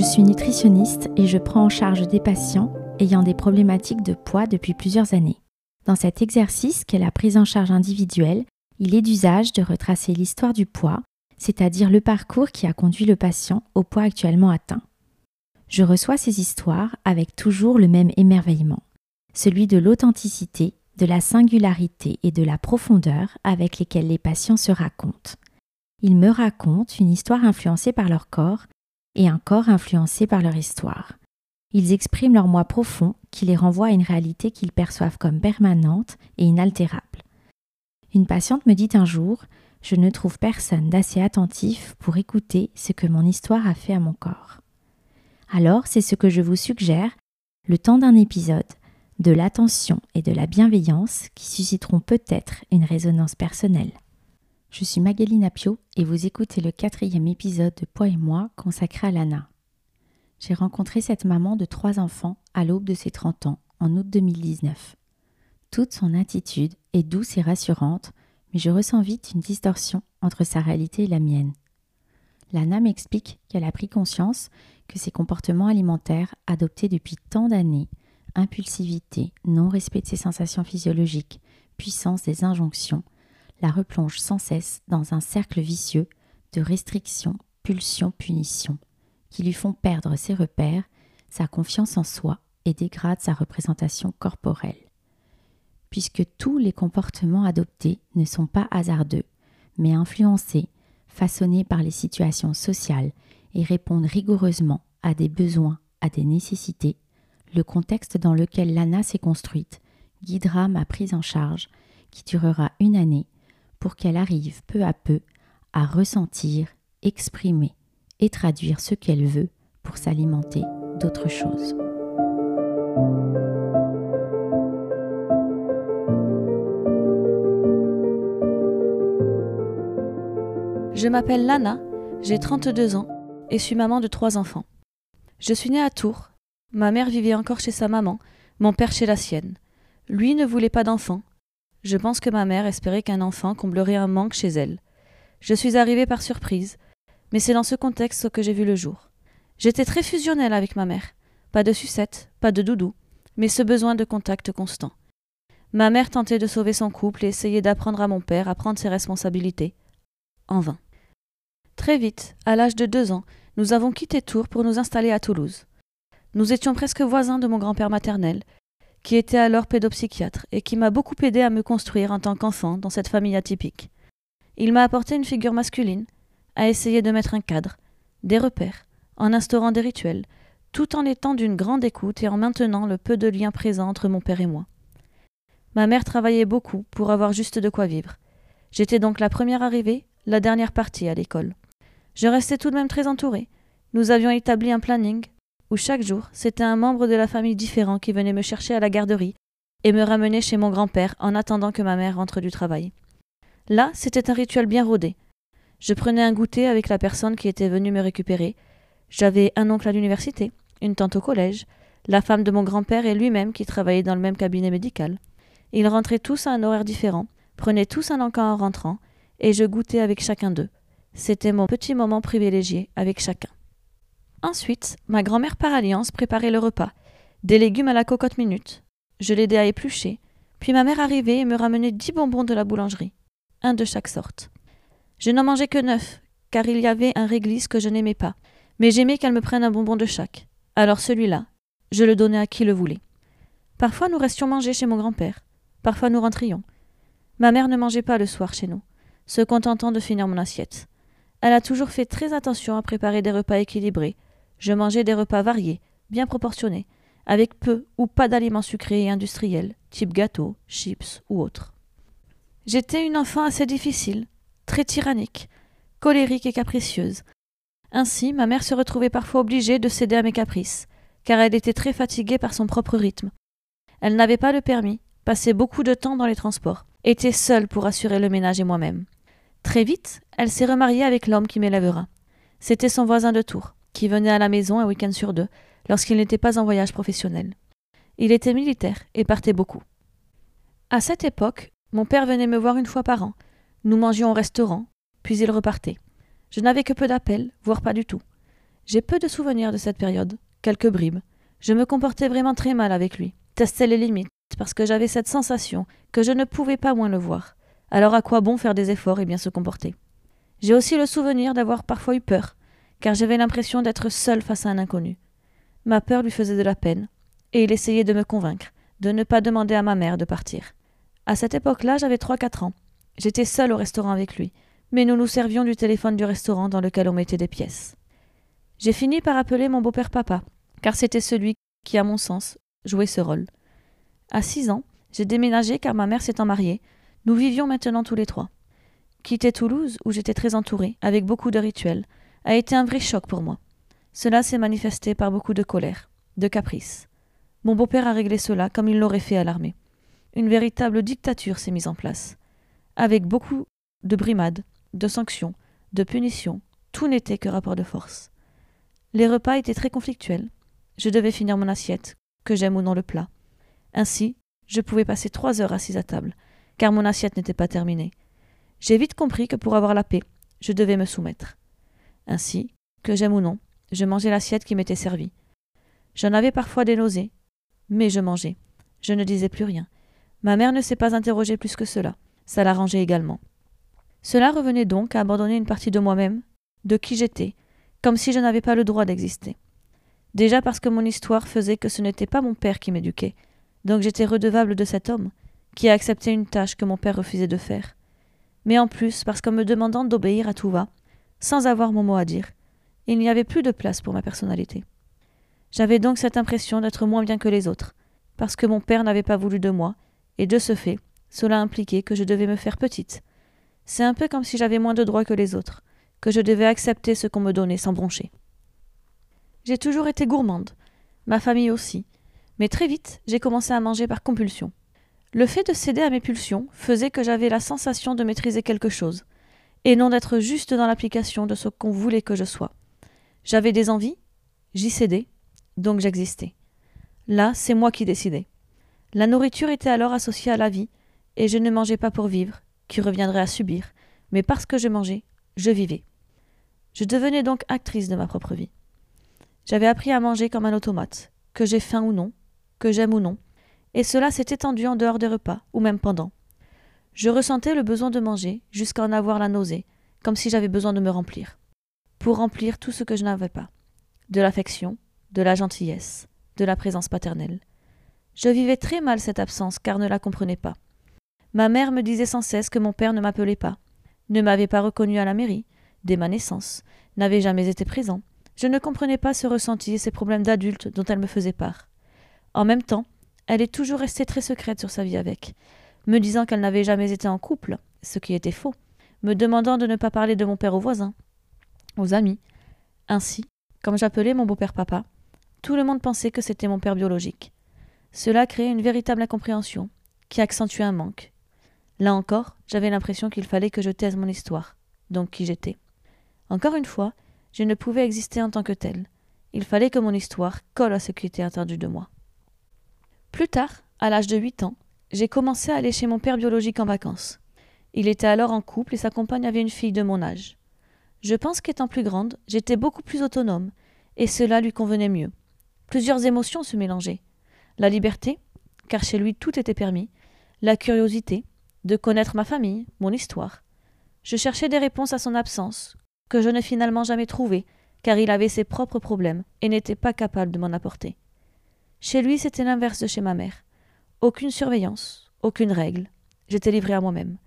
Je suis nutritionniste et je prends en charge des patients ayant des problématiques de poids depuis plusieurs années. Dans cet exercice qu'est la prise en charge individuelle, il est d'usage de retracer l'histoire du poids, c'est-à-dire le parcours qui a conduit le patient au poids actuellement atteint. Je reçois ces histoires avec toujours le même émerveillement, celui de l'authenticité, de la singularité et de la profondeur avec lesquelles les patients se racontent. Ils me racontent une histoire influencée par leur corps et un corps influencé par leur histoire. Ils expriment leur moi profond qui les renvoie à une réalité qu'ils perçoivent comme permanente et inaltérable. Une patiente me dit un jour Je ne trouve personne d'assez attentif pour écouter ce que mon histoire a fait à mon corps. Alors, c'est ce que je vous suggère, le temps d'un épisode, de l'attention et de la bienveillance qui susciteront peut-être une résonance personnelle. Je suis Magali Napio et vous écoutez le quatrième épisode de Poids et moi consacré à Lana. J'ai rencontré cette maman de trois enfants à l'aube de ses 30 ans, en août 2019. Toute son attitude est douce et rassurante, mais je ressens vite une distorsion entre sa réalité et la mienne. Lana m'explique qu'elle a pris conscience que ses comportements alimentaires adoptés depuis tant d'années, impulsivité, non-respect de ses sensations physiologiques, puissance des injonctions, la replonge sans cesse dans un cercle vicieux de restrictions, pulsions, punitions, qui lui font perdre ses repères, sa confiance en soi et dégradent sa représentation corporelle. Puisque tous les comportements adoptés ne sont pas hasardeux, mais influencés, façonnés par les situations sociales et répondent rigoureusement à des besoins, à des nécessités, le contexte dans lequel l'ANA s'est construite guidera ma prise en charge qui durera une année pour qu'elle arrive peu à peu à ressentir, exprimer et traduire ce qu'elle veut pour s'alimenter d'autre chose. Je m'appelle Lana, j'ai 32 ans et suis maman de trois enfants. Je suis née à Tours. Ma mère vivait encore chez sa maman, mon père chez la sienne. Lui ne voulait pas d'enfant, je pense que ma mère espérait qu'un enfant comblerait un manque chez elle. Je suis arrivée par surprise, mais c'est dans ce contexte que j'ai vu le jour. J'étais très fusionnelle avec ma mère. Pas de sucette, pas de doudou, mais ce besoin de contact constant. Ma mère tentait de sauver son couple et essayait d'apprendre à mon père à prendre ses responsabilités. En vain. Très vite, à l'âge de deux ans, nous avons quitté Tours pour nous installer à Toulouse. Nous étions presque voisins de mon grand-père maternel, qui était alors pédopsychiatre et qui m'a beaucoup aidé à me construire en tant qu'enfant dans cette famille atypique. Il m'a apporté une figure masculine, a essayé de mettre un cadre, des repères, en instaurant des rituels, tout en étant d'une grande écoute et en maintenant le peu de lien présent entre mon père et moi. Ma mère travaillait beaucoup pour avoir juste de quoi vivre. J'étais donc la première arrivée, la dernière partie à l'école. Je restais tout de même très entourée. Nous avions établi un planning, où chaque jour, c'était un membre de la famille différent qui venait me chercher à la garderie et me ramener chez mon grand-père en attendant que ma mère rentre du travail. Là, c'était un rituel bien rodé. Je prenais un goûter avec la personne qui était venue me récupérer. J'avais un oncle à l'université, une tante au collège, la femme de mon grand-père et lui-même qui travaillaient dans le même cabinet médical. Ils rentraient tous à un horaire différent, prenaient tous un encas en rentrant, et je goûtais avec chacun d'eux. C'était mon petit moment privilégié avec chacun. Ensuite, ma grand-mère par alliance préparait le repas. Des légumes à la cocotte minute. Je l'aidais à éplucher. Puis ma mère arrivait et me ramenait dix bonbons de la boulangerie. Un de chaque sorte. Je n'en mangeais que neuf, car il y avait un réglisse que je n'aimais pas. Mais j'aimais qu'elle me prenne un bonbon de chaque. Alors celui-là, je le donnais à qui le voulait. Parfois nous restions manger chez mon grand-père. Parfois nous rentrions. Ma mère ne mangeait pas le soir chez nous, se contentant de finir mon assiette. Elle a toujours fait très attention à préparer des repas équilibrés, je mangeais des repas variés, bien proportionnés, avec peu ou pas d'aliments sucrés et industriels, type gâteaux, chips ou autres. J'étais une enfant assez difficile, très tyrannique, colérique et capricieuse. Ainsi, ma mère se retrouvait parfois obligée de céder à mes caprices, car elle était très fatiguée par son propre rythme. Elle n'avait pas le permis, passait beaucoup de temps dans les transports, était seule pour assurer le ménage et moi-même. Très vite, elle s'est remariée avec l'homme qui m'élèvera. C'était son voisin de tour qui venait à la maison un week-end sur deux, lorsqu'il n'était pas en voyage professionnel. Il était militaire et partait beaucoup. À cette époque, mon père venait me voir une fois par an. Nous mangions au restaurant, puis il repartait. Je n'avais que peu d'appels, voire pas du tout. J'ai peu de souvenirs de cette période, quelques bribes. Je me comportais vraiment très mal avec lui, testais les limites, parce que j'avais cette sensation que je ne pouvais pas moins le voir. Alors à quoi bon faire des efforts et bien se comporter? J'ai aussi le souvenir d'avoir parfois eu peur, car j'avais l'impression d'être seule face à un inconnu. Ma peur lui faisait de la peine, et il essayait de me convaincre de ne pas demander à ma mère de partir. À cette époque-là, j'avais trois-quatre ans. J'étais seule au restaurant avec lui, mais nous nous servions du téléphone du restaurant dans lequel on mettait des pièces. J'ai fini par appeler mon beau-père papa, car c'était celui qui, à mon sens, jouait ce rôle. À six ans, j'ai déménagé car ma mère s'étant mariée. Nous vivions maintenant tous les trois. Quitter Toulouse, où j'étais très entourée, avec beaucoup de rituels, a été un vrai choc pour moi. Cela s'est manifesté par beaucoup de colère, de caprice. Mon beau-père a réglé cela comme il l'aurait fait à l'armée. Une véritable dictature s'est mise en place, avec beaucoup de brimades, de sanctions, de punitions, tout n'était que rapport de force. Les repas étaient très conflictuels. Je devais finir mon assiette, que j'aime ou non le plat. Ainsi, je pouvais passer trois heures assise à table, car mon assiette n'était pas terminée. J'ai vite compris que pour avoir la paix, je devais me soumettre. Ainsi, que j'aime ou non, je mangeais l'assiette qui m'était servie. J'en avais parfois des nausées, mais je mangeais. Je ne disais plus rien. Ma mère ne s'est pas interrogée plus que cela. Ça l'arrangeait également. Cela revenait donc à abandonner une partie de moi-même, de qui j'étais, comme si je n'avais pas le droit d'exister. Déjà parce que mon histoire faisait que ce n'était pas mon père qui m'éduquait, donc j'étais redevable de cet homme, qui a accepté une tâche que mon père refusait de faire. Mais en plus parce qu'en me demandant d'obéir à tout va, sans avoir mon mot à dire, il n'y avait plus de place pour ma personnalité. J'avais donc cette impression d'être moins bien que les autres, parce que mon père n'avait pas voulu de moi, et de ce fait, cela impliquait que je devais me faire petite. C'est un peu comme si j'avais moins de droits que les autres, que je devais accepter ce qu'on me donnait sans broncher. J'ai toujours été gourmande, ma famille aussi, mais très vite j'ai commencé à manger par compulsion. Le fait de céder à mes pulsions faisait que j'avais la sensation de maîtriser quelque chose, et non d'être juste dans l'application de ce qu'on voulait que je sois. J'avais des envies, j'y cédais, donc j'existais. Là, c'est moi qui décidais. La nourriture était alors associée à la vie, et je ne mangeais pas pour vivre, qui reviendrait à subir, mais parce que je mangeais, je vivais. Je devenais donc actrice de ma propre vie. J'avais appris à manger comme un automate, que j'ai faim ou non, que j'aime ou non, et cela s'est étendu en dehors des repas, ou même pendant. Je ressentais le besoin de manger jusqu'à en avoir la nausée, comme si j'avais besoin de me remplir, pour remplir tout ce que je n'avais pas, de l'affection, de la gentillesse, de la présence paternelle. Je vivais très mal cette absence car ne la comprenais pas. Ma mère me disait sans cesse que mon père ne m'appelait pas, ne m'avait pas reconnu à la mairie, dès ma naissance, n'avait jamais été présent. Je ne comprenais pas ce ressenti et ces problèmes d'adulte dont elle me faisait part. En même temps, elle est toujours restée très secrète sur sa vie avec, me disant qu'elle n'avait jamais été en couple, ce qui était faux, me demandant de ne pas parler de mon père aux voisins, aux amis. Ainsi, comme j'appelais mon beau-père papa, tout le monde pensait que c'était mon père biologique. Cela créait une véritable incompréhension, qui accentuait un manque. Là encore, j'avais l'impression qu'il fallait que je taise mon histoire, donc qui j'étais. Encore une fois, je ne pouvais exister en tant que tel. Il fallait que mon histoire colle à ce qui était attendu de moi. Plus tard, à l'âge de huit ans, j'ai commencé à aller chez mon père biologique en vacances. Il était alors en couple et sa compagne avait une fille de mon âge. Je pense qu'étant plus grande, j'étais beaucoup plus autonome, et cela lui convenait mieux. Plusieurs émotions se mélangeaient. La liberté, car chez lui tout était permis, la curiosité, de connaître ma famille, mon histoire. Je cherchais des réponses à son absence, que je n'ai finalement jamais trouvées, car il avait ses propres problèmes et n'était pas capable de m'en apporter. Chez lui, c'était l'inverse de chez ma mère. Aucune surveillance, aucune règle. J'étais livré à moi-même.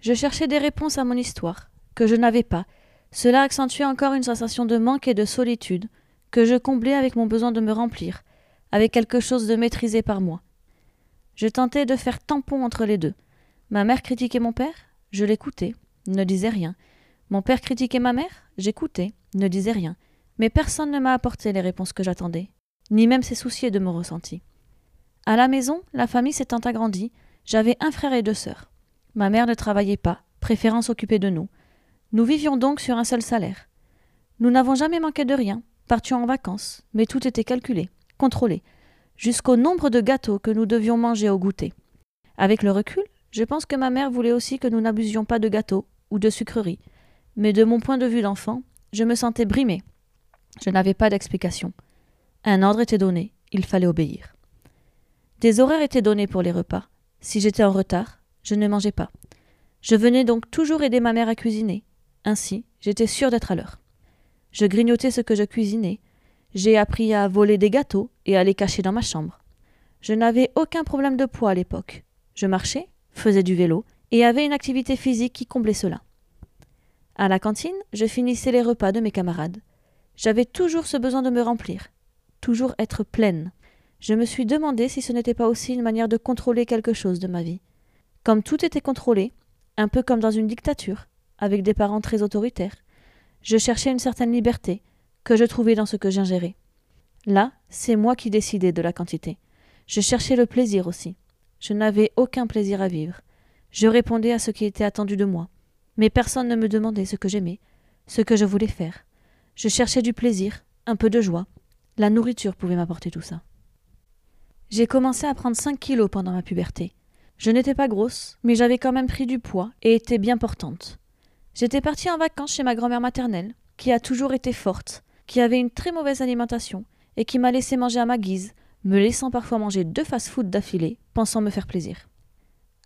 Je cherchais des réponses à mon histoire, que je n'avais pas. Cela accentuait encore une sensation de manque et de solitude, que je comblais avec mon besoin de me remplir, avec quelque chose de maîtrisé par moi. Je tentais de faire tampon entre les deux. Ma mère critiquait mon père, je l'écoutais, ne disais rien. Mon père critiquait ma mère, j'écoutais, ne disais rien. Mais personne ne m'a apporté les réponses que j'attendais, ni même s'est soucié de mon ressenti. À la maison, la famille s'étant agrandie, j'avais un frère et deux sœurs. Ma mère ne travaillait pas, préférant s'occuper de nous. Nous vivions donc sur un seul salaire. Nous n'avons jamais manqué de rien, partions en vacances, mais tout était calculé, contrôlé, jusqu'au nombre de gâteaux que nous devions manger au goûter. Avec le recul, je pense que ma mère voulait aussi que nous n'abusions pas de gâteaux ou de sucreries, mais de mon point de vue d'enfant, je me sentais brimée. Je n'avais pas d'explication. Un ordre était donné, il fallait obéir. Des horaires étaient donnés pour les repas. Si j'étais en retard, je ne mangeais pas. Je venais donc toujours aider ma mère à cuisiner. Ainsi, j'étais sûre d'être à l'heure. Je grignotais ce que je cuisinais. J'ai appris à voler des gâteaux et à les cacher dans ma chambre. Je n'avais aucun problème de poids à l'époque. Je marchais, faisais du vélo et avais une activité physique qui comblait cela. À la cantine, je finissais les repas de mes camarades. J'avais toujours ce besoin de me remplir, toujours être pleine. Je me suis demandé si ce n'était pas aussi une manière de contrôler quelque chose de ma vie. Comme tout était contrôlé, un peu comme dans une dictature, avec des parents très autoritaires, je cherchais une certaine liberté que je trouvais dans ce que j'ingérais. Là, c'est moi qui décidais de la quantité. Je cherchais le plaisir aussi. Je n'avais aucun plaisir à vivre. Je répondais à ce qui était attendu de moi. Mais personne ne me demandait ce que j'aimais, ce que je voulais faire. Je cherchais du plaisir, un peu de joie. La nourriture pouvait m'apporter tout ça. J'ai commencé à prendre 5 kilos pendant ma puberté. Je n'étais pas grosse, mais j'avais quand même pris du poids et étais bien portante. J'étais partie en vacances chez ma grand-mère maternelle, qui a toujours été forte, qui avait une très mauvaise alimentation et qui m'a laissé manger à ma guise, me laissant parfois manger deux fast-food d'affilée, pensant me faire plaisir.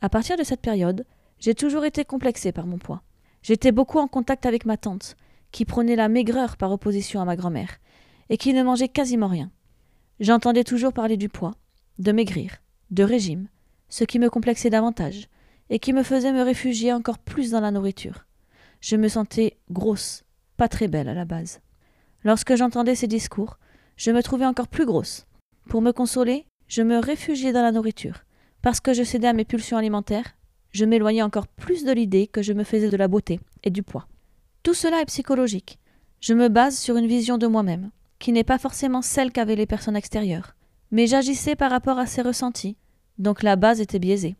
À partir de cette période, j'ai toujours été complexée par mon poids. J'étais beaucoup en contact avec ma tante, qui prenait la maigreur par opposition à ma grand-mère, et qui ne mangeait quasiment rien. J'entendais toujours parler du poids, de maigrir, de régime, ce qui me complexait davantage, et qui me faisait me réfugier encore plus dans la nourriture. Je me sentais grosse, pas très belle à la base. Lorsque j'entendais ces discours, je me trouvais encore plus grosse. Pour me consoler, je me réfugiais dans la nourriture. Parce que je cédais à mes pulsions alimentaires, je m'éloignais encore plus de l'idée que je me faisais de la beauté et du poids. Tout cela est psychologique. Je me base sur une vision de moi-même, qui n'est pas forcément celle qu'avaient les personnes extérieures, mais j'agissais par rapport à ces ressentis, donc la base était biaisée.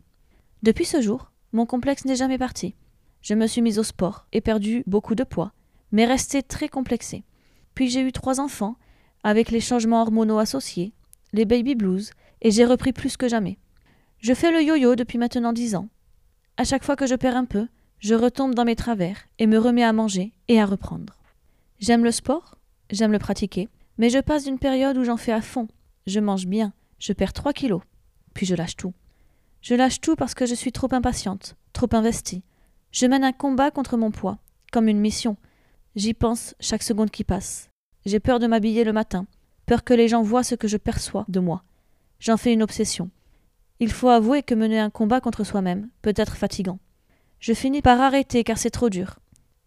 Depuis ce jour, mon complexe n'est jamais parti. Je me suis mise au sport et perdu beaucoup de poids, mais resté très complexée. Puis j'ai eu trois enfants, avec les changements hormonaux associés, les baby blues, et j'ai repris plus que jamais. Je fais le yo-yo depuis maintenant dix ans. À chaque fois que je perds un peu, je retombe dans mes travers et me remets à manger et à reprendre. J'aime le sport, j'aime le pratiquer, mais je passe d'une période où j'en fais à fond. Je mange bien, je perds trois kilos, puis je lâche tout. Je lâche tout parce que je suis trop impatiente, trop investie. Je mène un combat contre mon poids, comme une mission. J'y pense chaque seconde qui passe. J'ai peur de m'habiller le matin, peur que les gens voient ce que je perçois de moi. J'en fais une obsession. Il faut avouer que mener un combat contre soi-même peut être fatigant. Je finis par arrêter car c'est trop dur.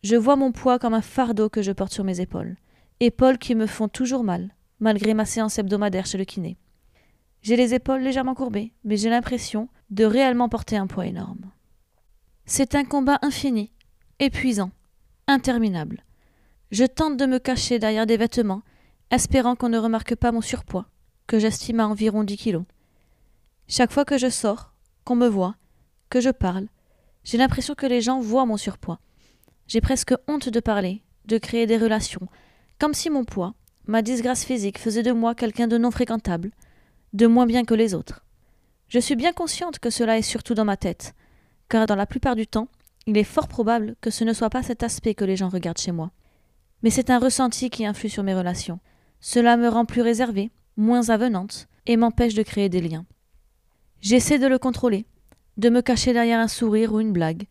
Je vois mon poids comme un fardeau que je porte sur mes épaules, épaules qui me font toujours mal, malgré ma séance hebdomadaire chez le kiné. J'ai les épaules légèrement courbées, mais j'ai l'impression de réellement porter un poids énorme. C'est un combat infini, épuisant, interminable. Je tente de me cacher derrière des vêtements, espérant qu'on ne remarque pas mon surpoids, que j'estime à environ dix kilos. Chaque fois que je sors, qu'on me voit, que je parle, j'ai l'impression que les gens voient mon surpoids. J'ai presque honte de parler, de créer des relations, comme si mon poids, ma disgrâce physique faisait de moi quelqu'un de non fréquentable, de moins bien que les autres. Je suis bien consciente que cela est surtout dans ma tête, car dans la plupart du temps, il est fort probable que ce ne soit pas cet aspect que les gens regardent chez moi. Mais c'est un ressenti qui influe sur mes relations. Cela me rend plus réservée, moins avenante, et m'empêche de créer des liens. J'essaie de le contrôler, de me cacher derrière un sourire ou une blague,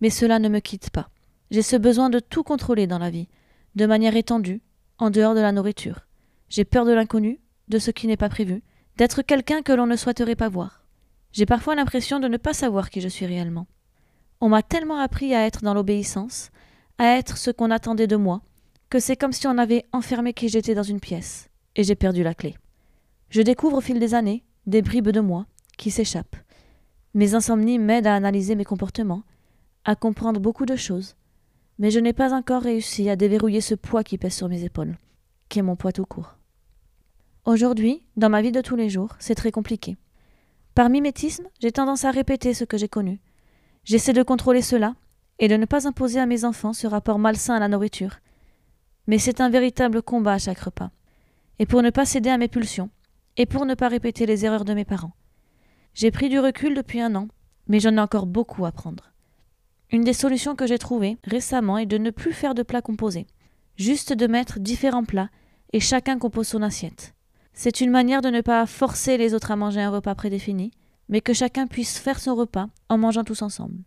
mais cela ne me quitte pas. J'ai ce besoin de tout contrôler dans la vie, de manière étendue, en dehors de la nourriture. J'ai peur de l'inconnu, de ce qui n'est pas prévu, d'être quelqu'un que l'on ne souhaiterait pas voir. J'ai parfois l'impression de ne pas savoir qui je suis réellement. On m'a tellement appris à être dans l'obéissance, à être ce qu'on attendait de moi, que c'est comme si on avait enfermé qui j'étais dans une pièce, et j'ai perdu la clé. Je découvre au fil des années des bribes de moi, qui s'échappent. Mes insomnies m'aident à analyser mes comportements, à comprendre beaucoup de choses, mais je n'ai pas encore réussi à déverrouiller ce poids qui pèse sur mes épaules, qui est mon poids tout court. Aujourd'hui, dans ma vie de tous les jours, c'est très compliqué. Par mimétisme, j'ai tendance à répéter ce que j'ai connu. J'essaie de contrôler cela et de ne pas imposer à mes enfants ce rapport malsain à la nourriture. Mais c'est un véritable combat à chaque repas. Et pour ne pas céder à mes pulsions, et pour ne pas répéter les erreurs de mes parents. J'ai pris du recul depuis un an, mais j'en ai encore beaucoup à prendre. Une des solutions que j'ai trouvées récemment est de ne plus faire de plats composés, juste de mettre différents plats et chacun compose son assiette. C'est une manière de ne pas forcer les autres à manger un repas prédéfini, mais que chacun puisse faire son repas en mangeant tous ensemble.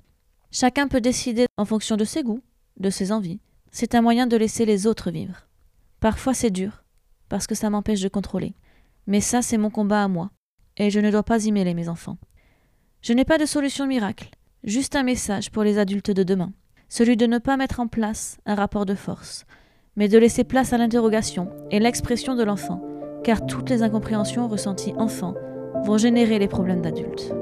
Chacun peut décider en fonction de ses goûts, de ses envies. C'est un moyen de laisser les autres vivre. Parfois c'est dur, parce que ça m'empêche de contrôler. Mais ça, c'est mon combat à moi, et je ne dois pas y mêler mes enfants. Je n'ai pas de solution miracle, juste un message pour les adultes de demain, celui de ne pas mettre en place un rapport de force, mais de laisser place à l'interrogation et l'expression de l'enfant, car toutes les incompréhensions ressenties enfant vont générer les problèmes d'adultes.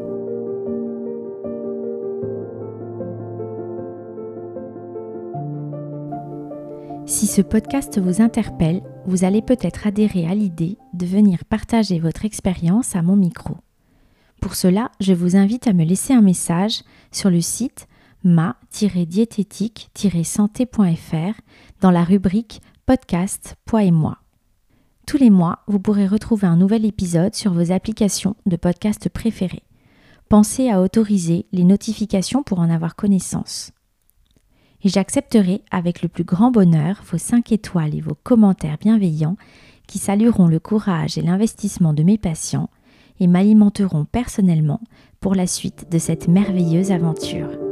Si ce podcast vous interpelle, vous allez peut-être adhérer à l'idée de venir partager votre expérience à mon micro. Pour cela, je vous invite à me laisser un message sur le site ma-diététique-santé.fr dans la rubrique podcast poids et moi. Tous les mois, vous pourrez retrouver un nouvel épisode sur vos applications de podcast préférées. Pensez à autoriser les notifications pour en avoir connaissance. Et j'accepterai avec le plus grand bonheur vos 5 étoiles et vos commentaires bienveillants qui salueront le courage et l'investissement de mes patients et m'alimenteront personnellement pour la suite de cette merveilleuse aventure.